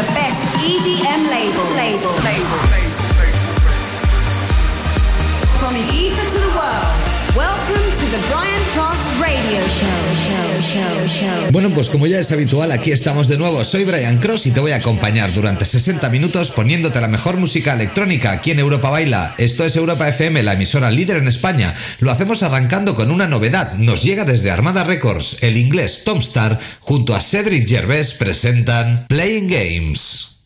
the best EDM label. Label. Label. Bueno, pues como ya es habitual, aquí estamos de nuevo. Soy Brian Cross y te voy a acompañar durante 60 minutos poniéndote la mejor música electrónica aquí en Europa Baila. Esto es Europa FM, la emisora líder en España. Lo hacemos arrancando con una novedad. Nos llega desde Armada Records. El inglés Tom Star junto a Cedric Gervais presentan Playing Games.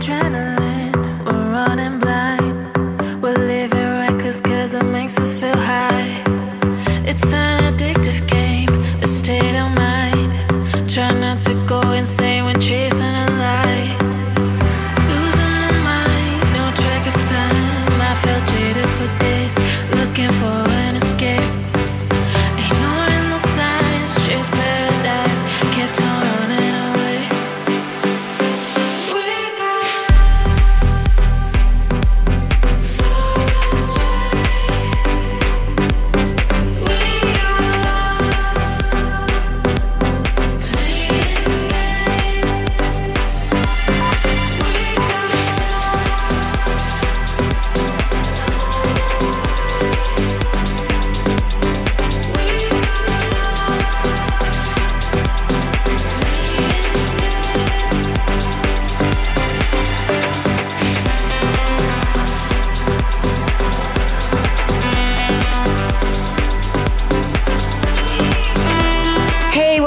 Adrenaline, we're running.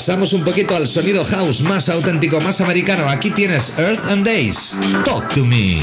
Pasamos un poquito al sonido house más auténtico, más americano. Aquí tienes Earth and Days. Talk to me.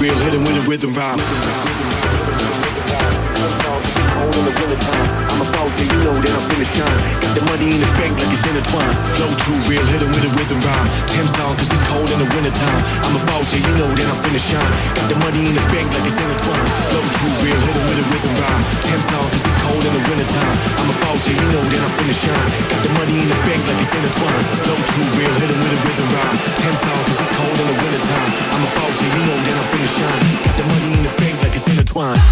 real, hit him with a rhythm rhyme. Cold in the wintertime. I'm a boss, and you know that I'm finna shine. Got the money in the bank like it's intertwined. Flow too real, hit 'em with a rhythm rhyme. Ten songs, cause it's cold in the wintertime. I'm a boss, and you know that I'm finna shine. Got the money in the bank like it's intertwined. Flow too real, hit 'em with a rhythm rhyme. Ten songs, cause it's cold in the wintertime. I'm a boss, and you know that I'm finna shine. Got the money in the bank like it's intertwined. Flow too real, hit 'em with a rhythm rhyme. Ten songs, cause it's cold in the wintertime. I'm a boss, and you know that I'm finna shine. Got the money in the bank like it's intertwined.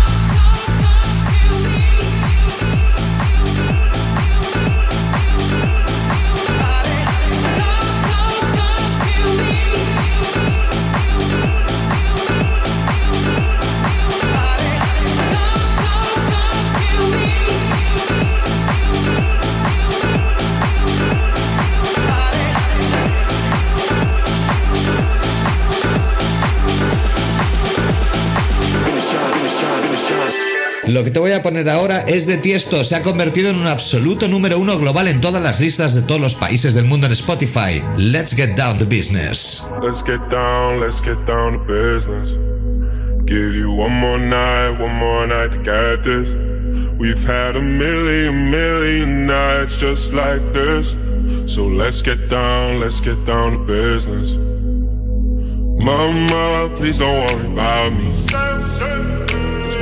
Lo que te voy a poner ahora es de Tiesto. Se ha convertido en un absoluto número uno global en todas las listas de todos los países del mundo en Spotify. Let's get down to business. Let's get down, let's get down to business. Give you one more night, one more night to get this. We've had a million, million nights just like this. So let's get down, let's get down to business. Mama, please don't worry about me.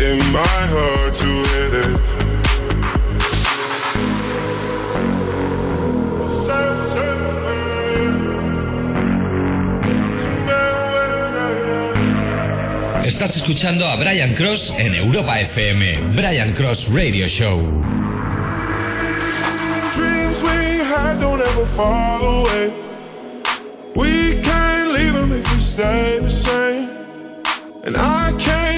It might hurt to hit it. Estás escuchando a Brian Cross en Europa FM. Brian Cross Radio Show. Dreams we had don't ever fall away. We can't leave them if we stay the same. And I can't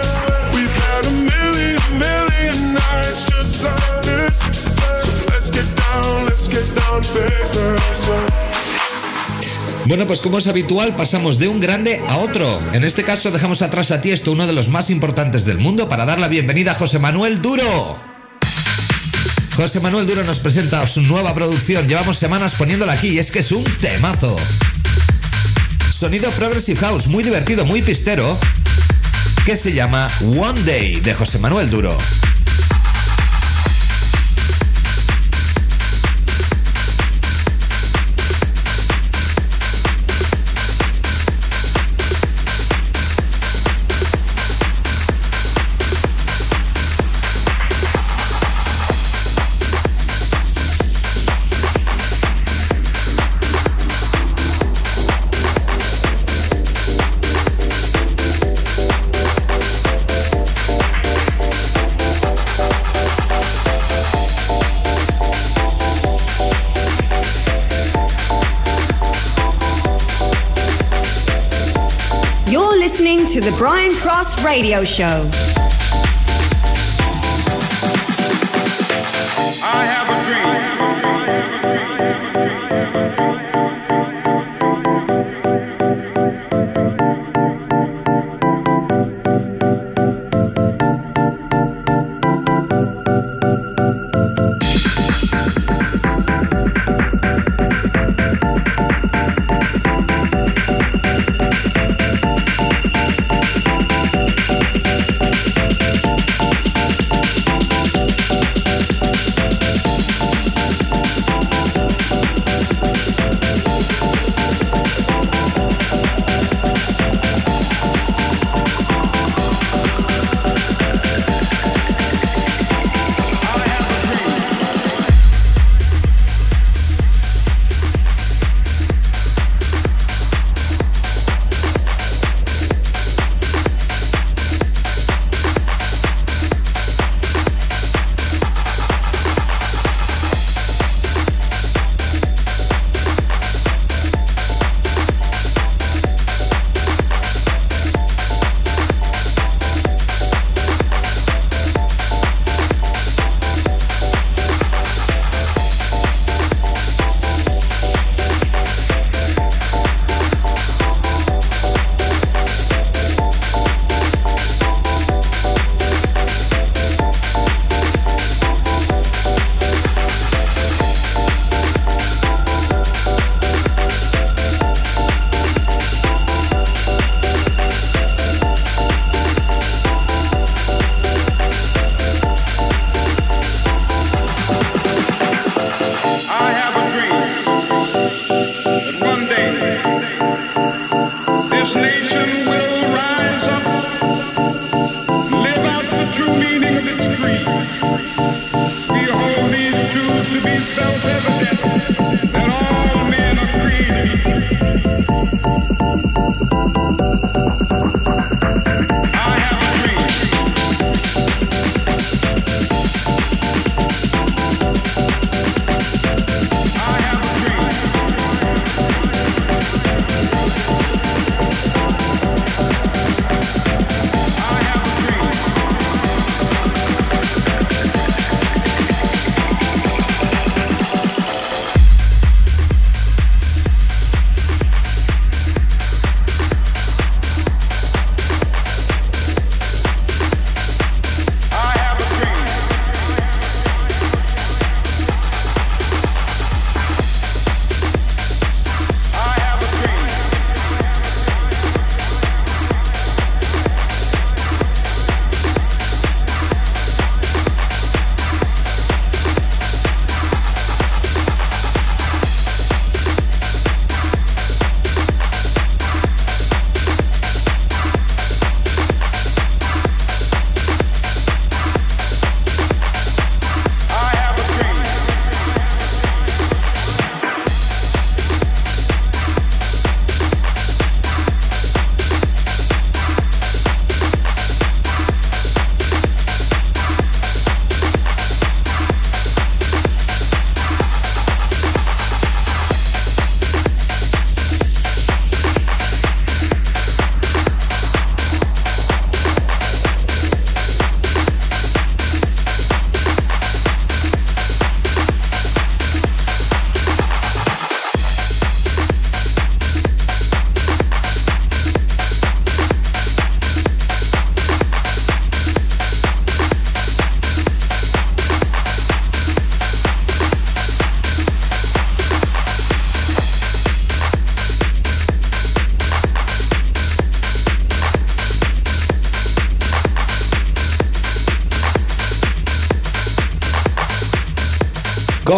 Bueno, pues como es habitual, pasamos de un grande a otro. En este caso dejamos atrás a Tiesto, uno de los más importantes del mundo, para dar la bienvenida a José Manuel Duro. José Manuel Duro nos presenta su nueva producción. Llevamos semanas poniéndola aquí y es que es un temazo. Sonido Progressive House, muy divertido, muy pistero, que se llama One Day de José Manuel Duro. Radio Show.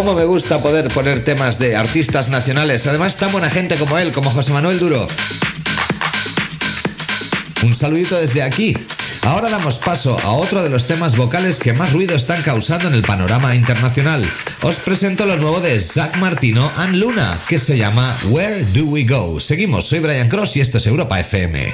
Me gusta poder poner temas de artistas nacionales, además tan buena gente como él, como José Manuel Duro. Un saludito desde aquí. Ahora damos paso a otro de los temas vocales que más ruido están causando en el panorama internacional. Os presento lo nuevo de Zach Martino and Luna, que se llama Where Do We Go. Seguimos, soy Brian Cross y esto es Europa FM.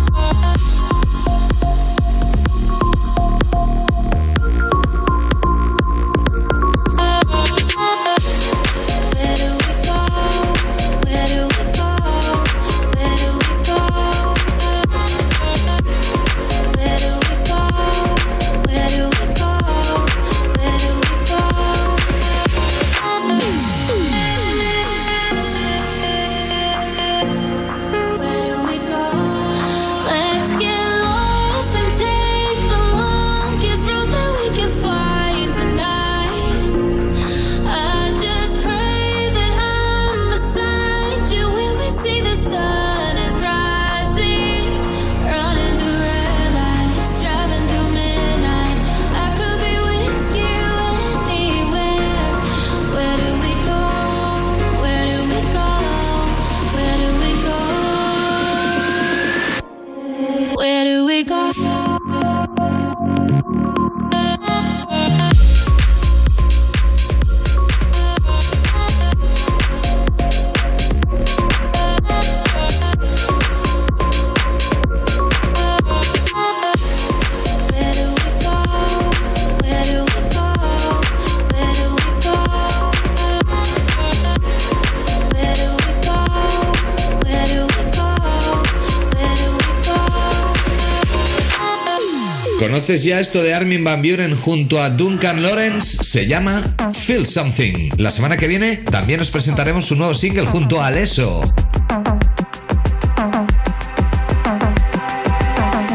¿Conoces ya esto de Armin Van Buren junto a Duncan Lawrence? Se llama Feel Something. La semana que viene también os presentaremos su nuevo single junto a Alesso.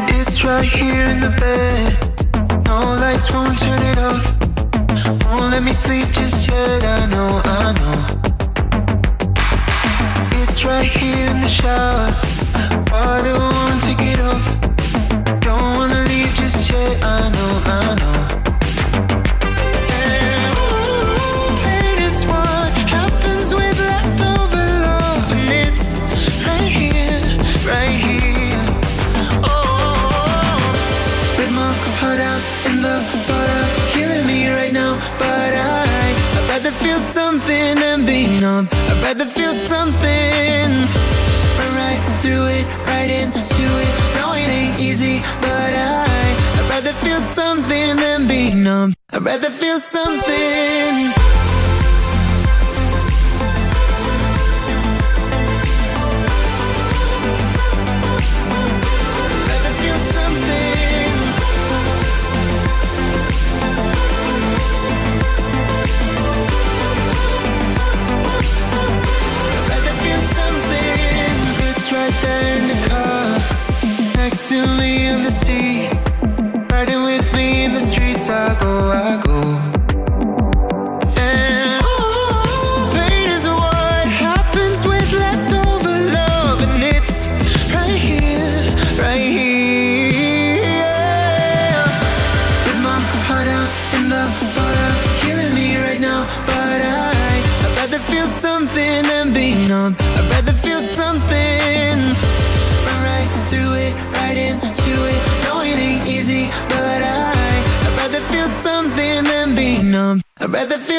It's right here in the bed. No lights won't turn it off. Let me sleep just yet. I know, I know. It's right here in the shower. Rather feel something. Run right through it, right into it. No, it ain't easy, but I I'd rather feel something than be numb. I'd rather feel something.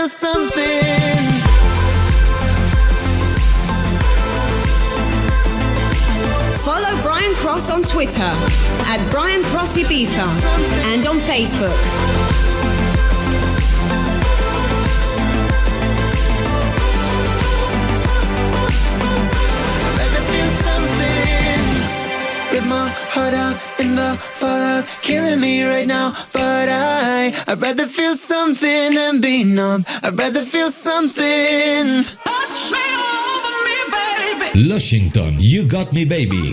something. Follow Brian Cross on Twitter at Brian Cross Ibiza and on Facebook. my heart out in the fallout, killing me right now. But I, I'd rather feel something than be numb. I'd rather feel something. Lushington, You Got Me Baby.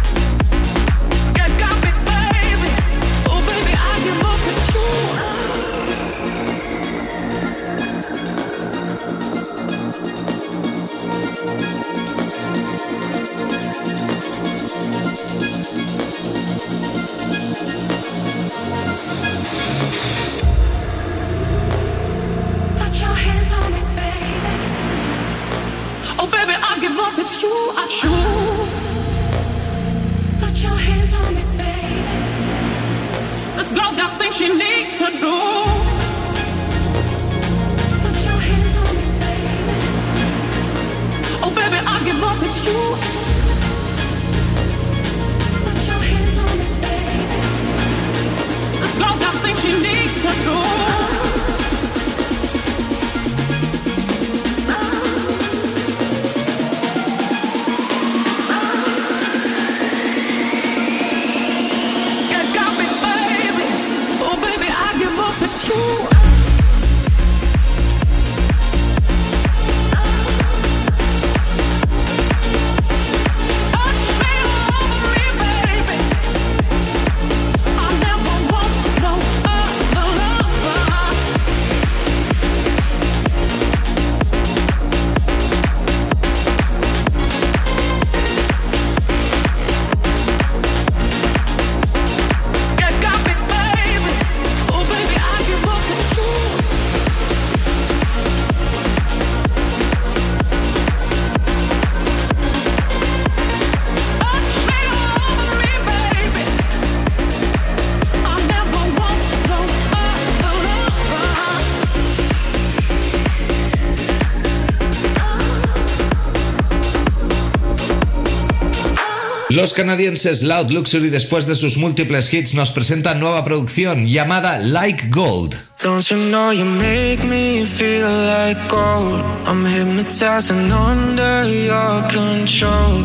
Los canadienses Loud Luxury, después de sus múltiples hits, nos presentan nueva producción llamada Like Gold. Don't you know you make me feel like gold? I'm hypnotized and under your control.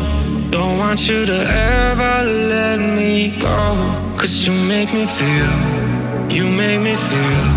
Don't want you to ever let me go. Cause you make me feel, you make me feel.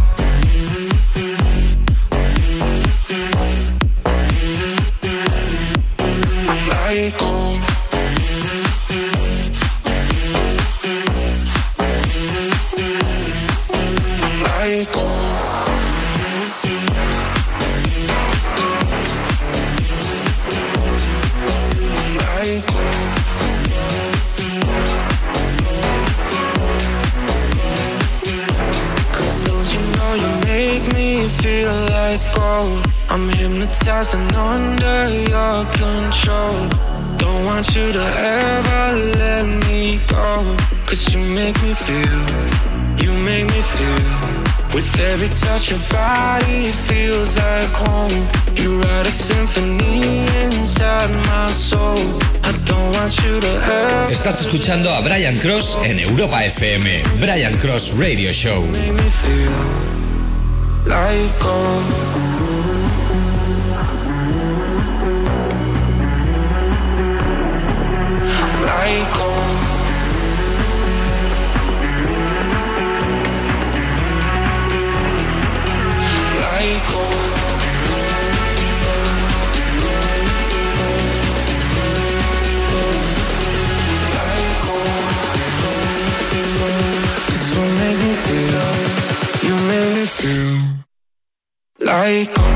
Hypnotized and under your control. Don't want you to ever let me go. Cause you make me feel, you make me feel. With every touch your body feels like home. You write a symphony inside my soul. I don't want you to ever Estás escuchando a Brian Cross en Europa FM. Brian Cross Radio Show. make me feel like gold feel like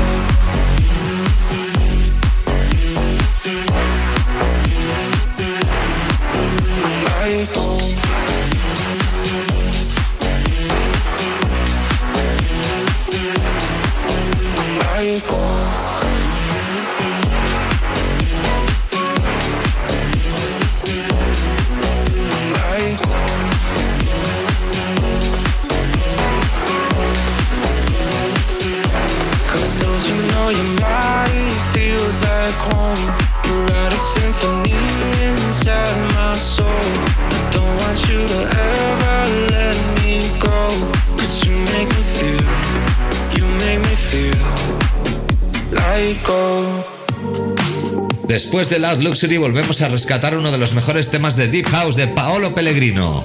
De Loud Luxury volvemos a rescatar uno de los mejores temas de Deep House de Paolo Pellegrino.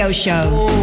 Radio Show.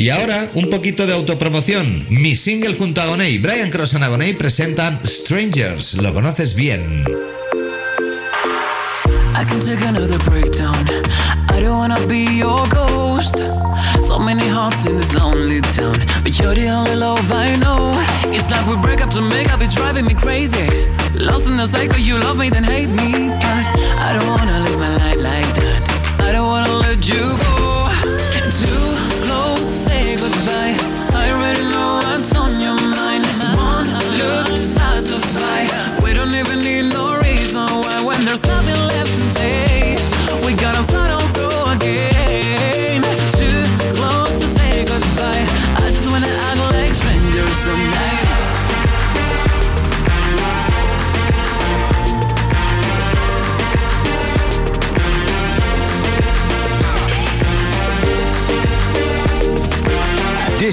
Y ahora, un poquito de autopromoción. Mi single junto a Agoney, Brian Cross and Agoney presentan Strangers. Lo conoces bien. I can take another breakdown. I don't wanna be your ghost. So many hearts in this lonely town, but you're the only love I know. It's like we break up to make up, it's driving me crazy. Lost in the cycle, you love me, then hate me. But I don't wanna live my life like that. I don't wanna let you go.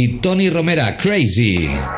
y Tony Romera, Crazy.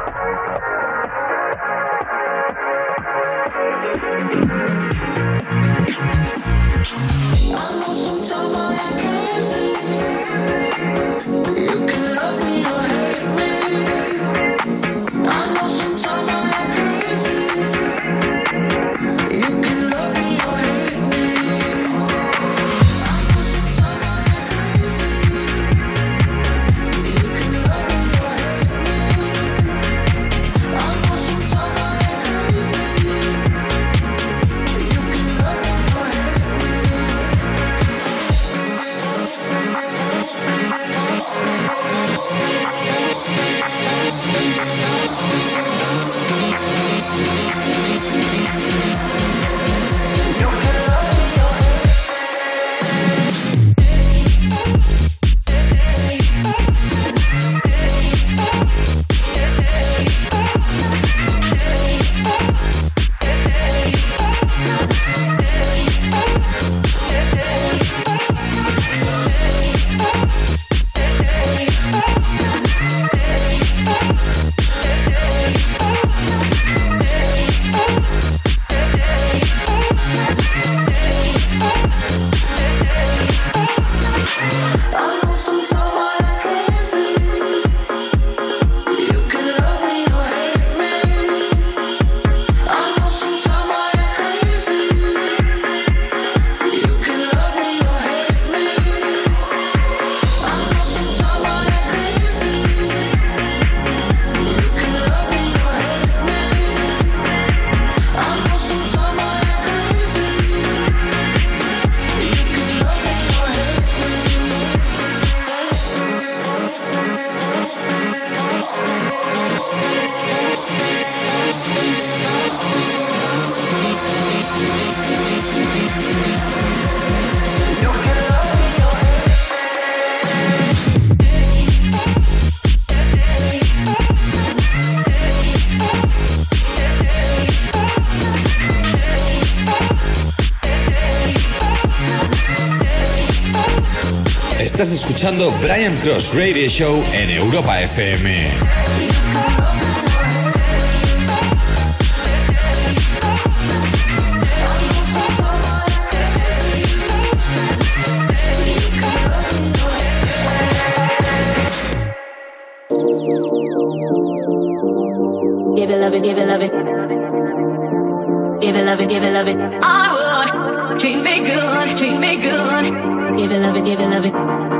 escuchando Brian Cross Radio Show en Europa FM. give it, love it. Give it, love it, give it, love it. I would treat me good, treat me good. Give it, love it, give it, love it.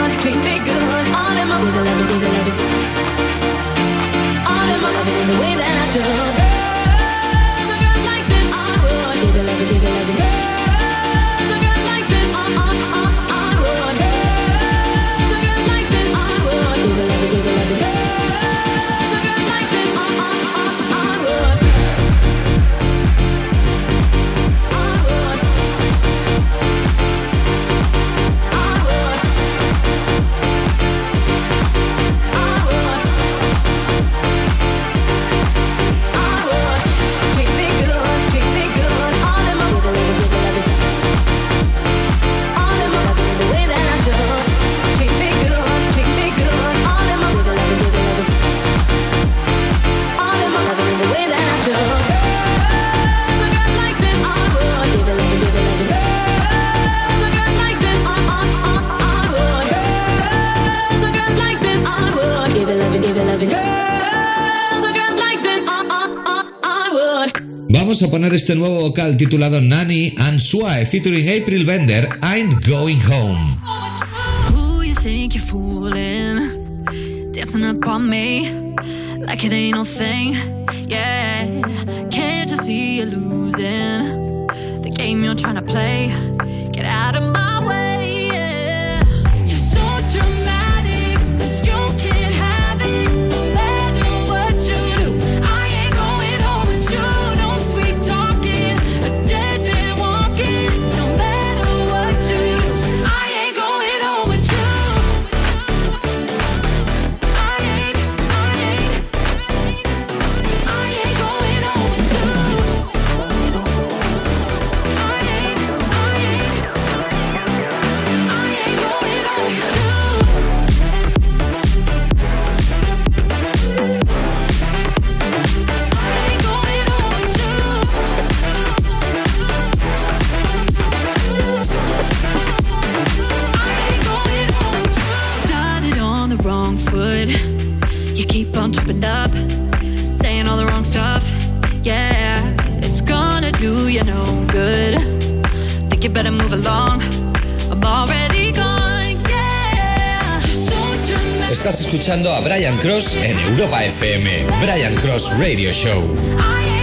vamos a poner este nuevo vocal titulado Nanny and Swae featuring April Bender, I'm Going Home. Who you think you're fooling? Dancing up on me like it ain't no thing. Yeah, can't you see you're losing the game you're trying to play? Get out of my way. En Europa FM. Brian Cross Radio Show.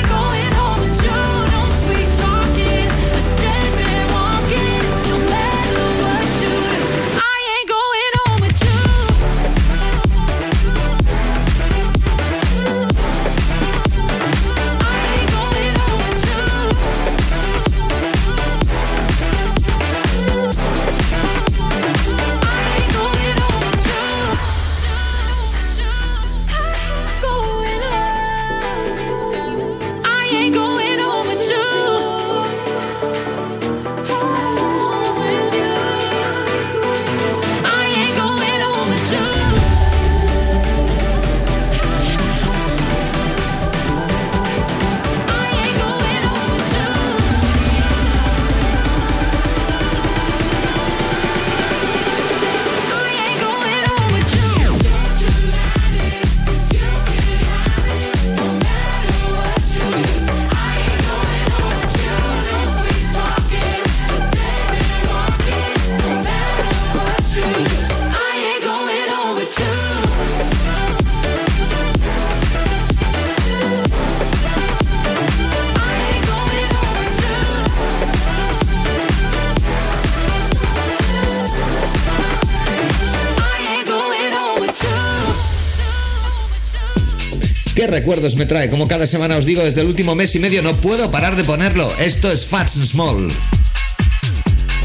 recuerdos me trae. Como cada semana os digo, desde el último mes y medio no puedo parar de ponerlo. Esto es Fats and Small.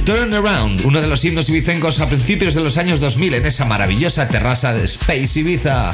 Turn Around, uno de los himnos ibicencos a principios de los años 2000 en esa maravillosa terraza de Space Ibiza.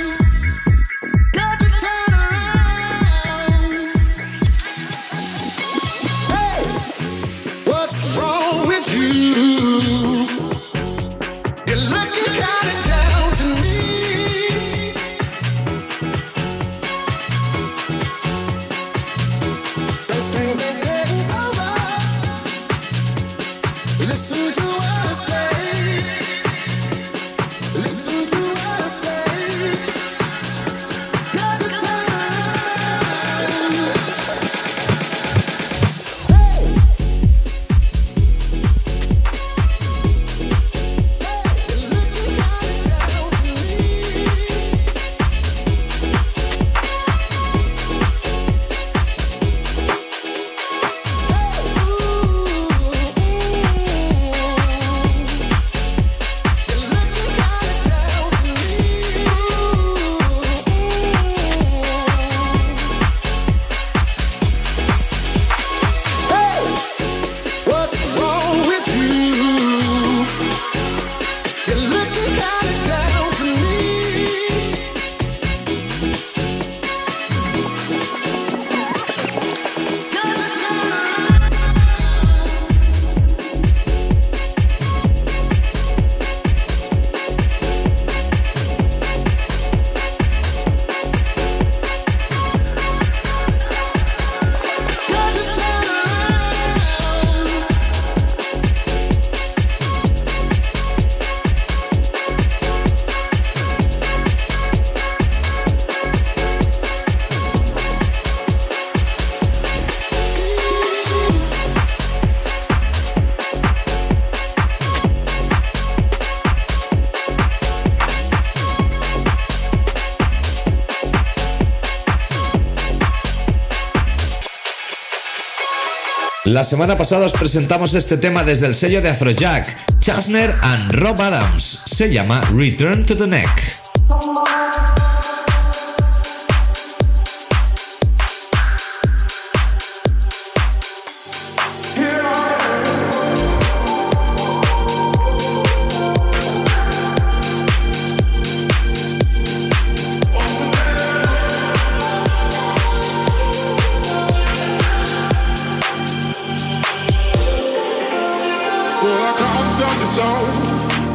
La semana pasada os presentamos este tema desde el sello de Afrojack, Chasner and Rob Adams. Se llama Return to the Neck.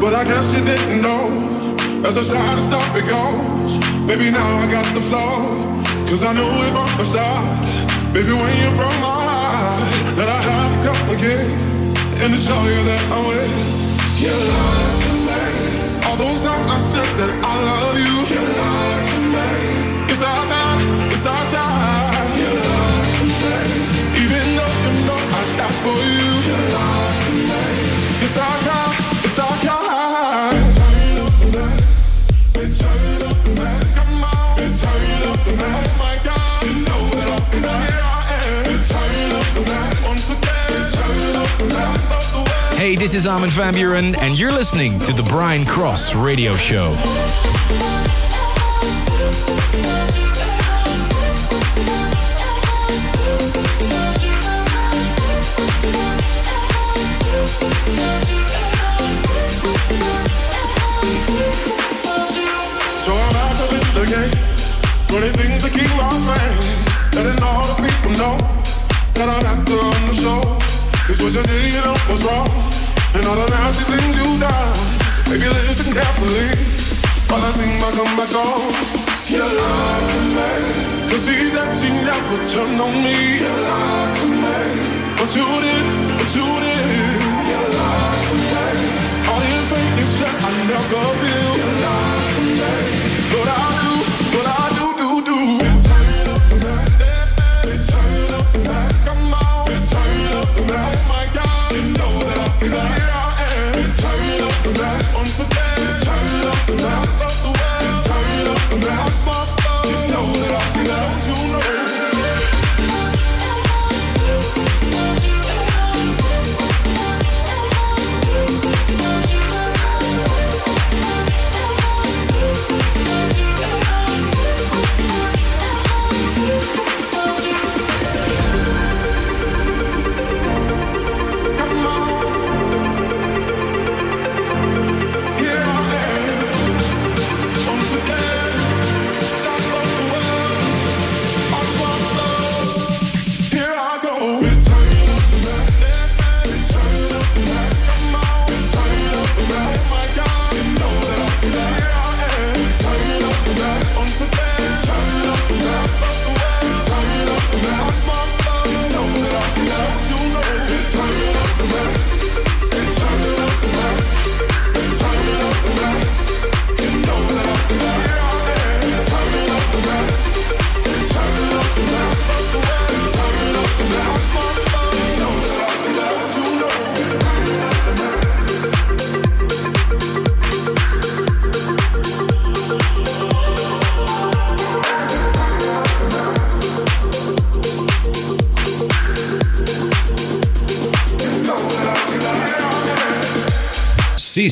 But I guess you didn't know. As I the side stop it goes, baby, now I got the flow. Cause I knew it from the start. Baby, when you broke my heart, that I had to come again. And to show you that I'm with you lied to me. All those times I said that I love you, you lied to me. It's our time, it's our time. You lied to me. Even though you know I die for you, you lied to me. It's our time, Hey, this is Armin van Buren, and you're listening to the Brian Cross Radio Show. So I'm out of it again. Running things to keep my man. Letting all the people know that I'm not on the show. Cause you did, know, was wrong. And all the nasty things you done. So baby, listen carefully. While I sing my comeback song. You lied to me. Cause he said she never turned on me. You lied to me. But you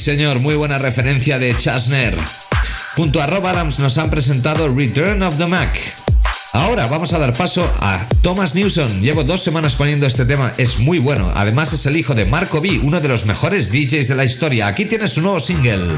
señor, muy buena referencia de Chasner. Junto a Rob Adams nos han presentado Return of the Mac. Ahora vamos a dar paso a Thomas Newson. Llevo dos semanas poniendo este tema, es muy bueno. Además es el hijo de Marco B, uno de los mejores DJs de la historia. Aquí tienes su nuevo single.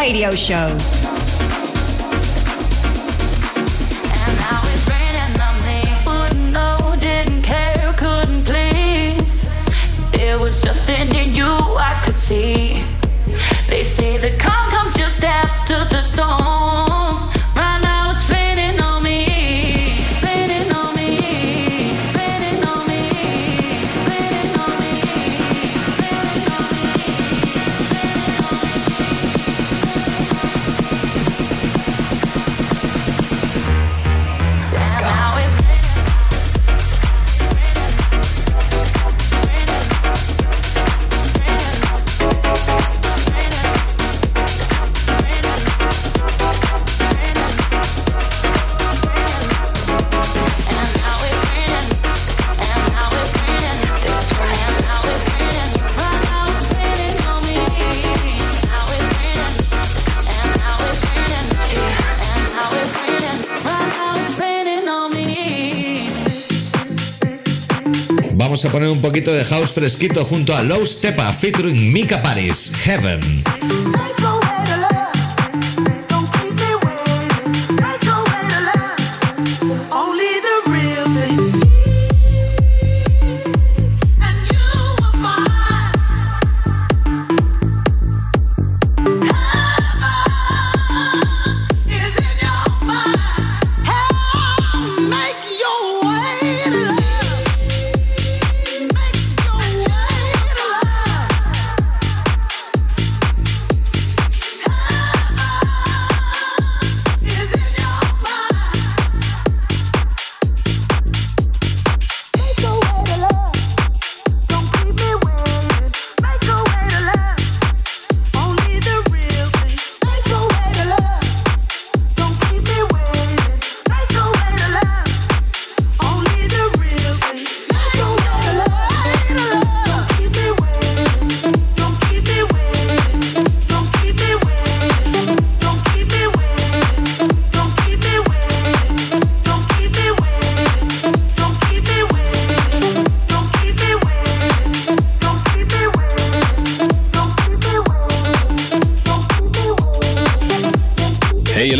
Radio Show. Vamos a poner un poquito de house fresquito junto a Low Stepa featuring Mika Paris, Heaven.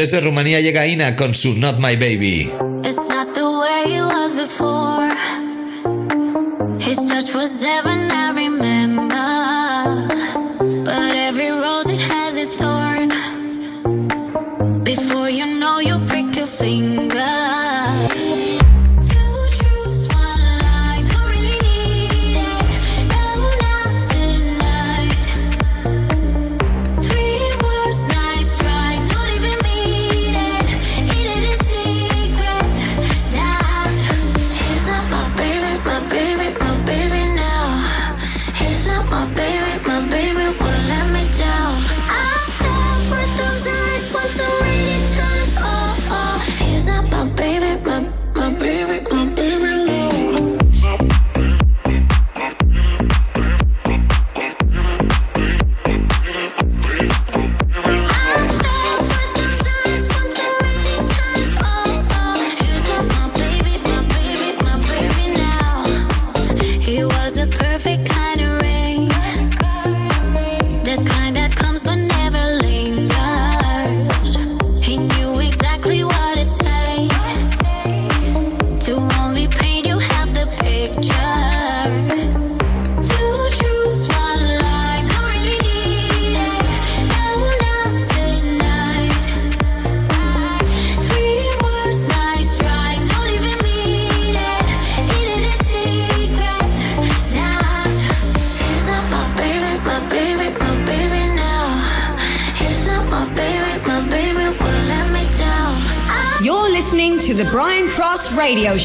Desde Rumanía llega Ina con su Not My Baby.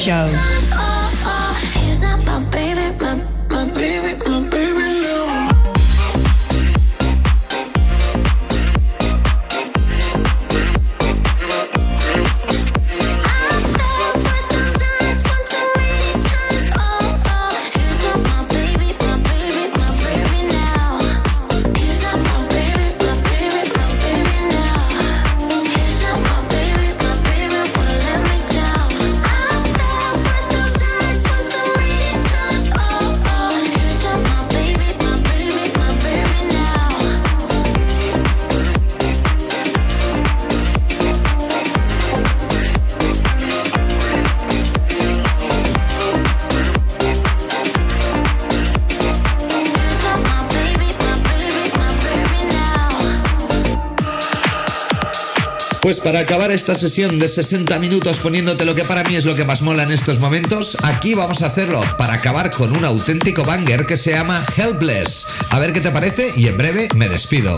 Show. Para acabar esta sesión de 60 minutos poniéndote lo que para mí es lo que más mola en estos momentos, aquí vamos a hacerlo para acabar con un auténtico banger que se llama Helpless. A ver qué te parece y en breve me despido.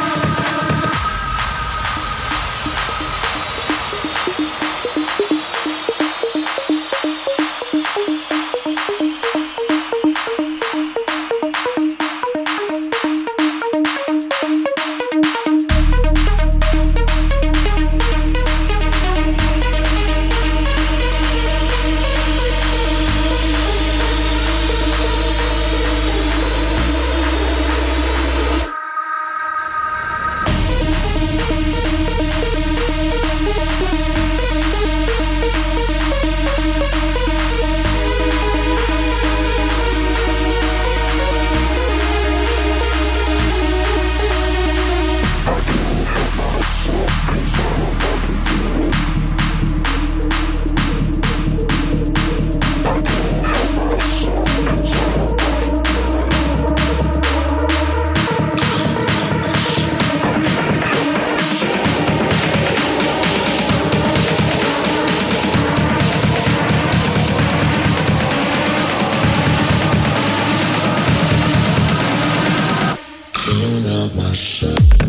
My Mashup.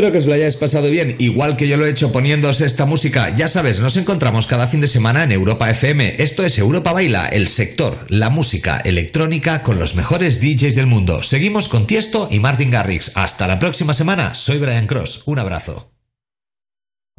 Espero que os lo hayáis pasado bien, igual que yo lo he hecho poniéndose esta música. Ya sabes, nos encontramos cada fin de semana en Europa FM. Esto es Europa Baila, el sector, la música electrónica con los mejores DJs del mundo. Seguimos con Tiesto y Martin Garrix. Hasta la próxima semana. Soy Brian Cross. Un abrazo.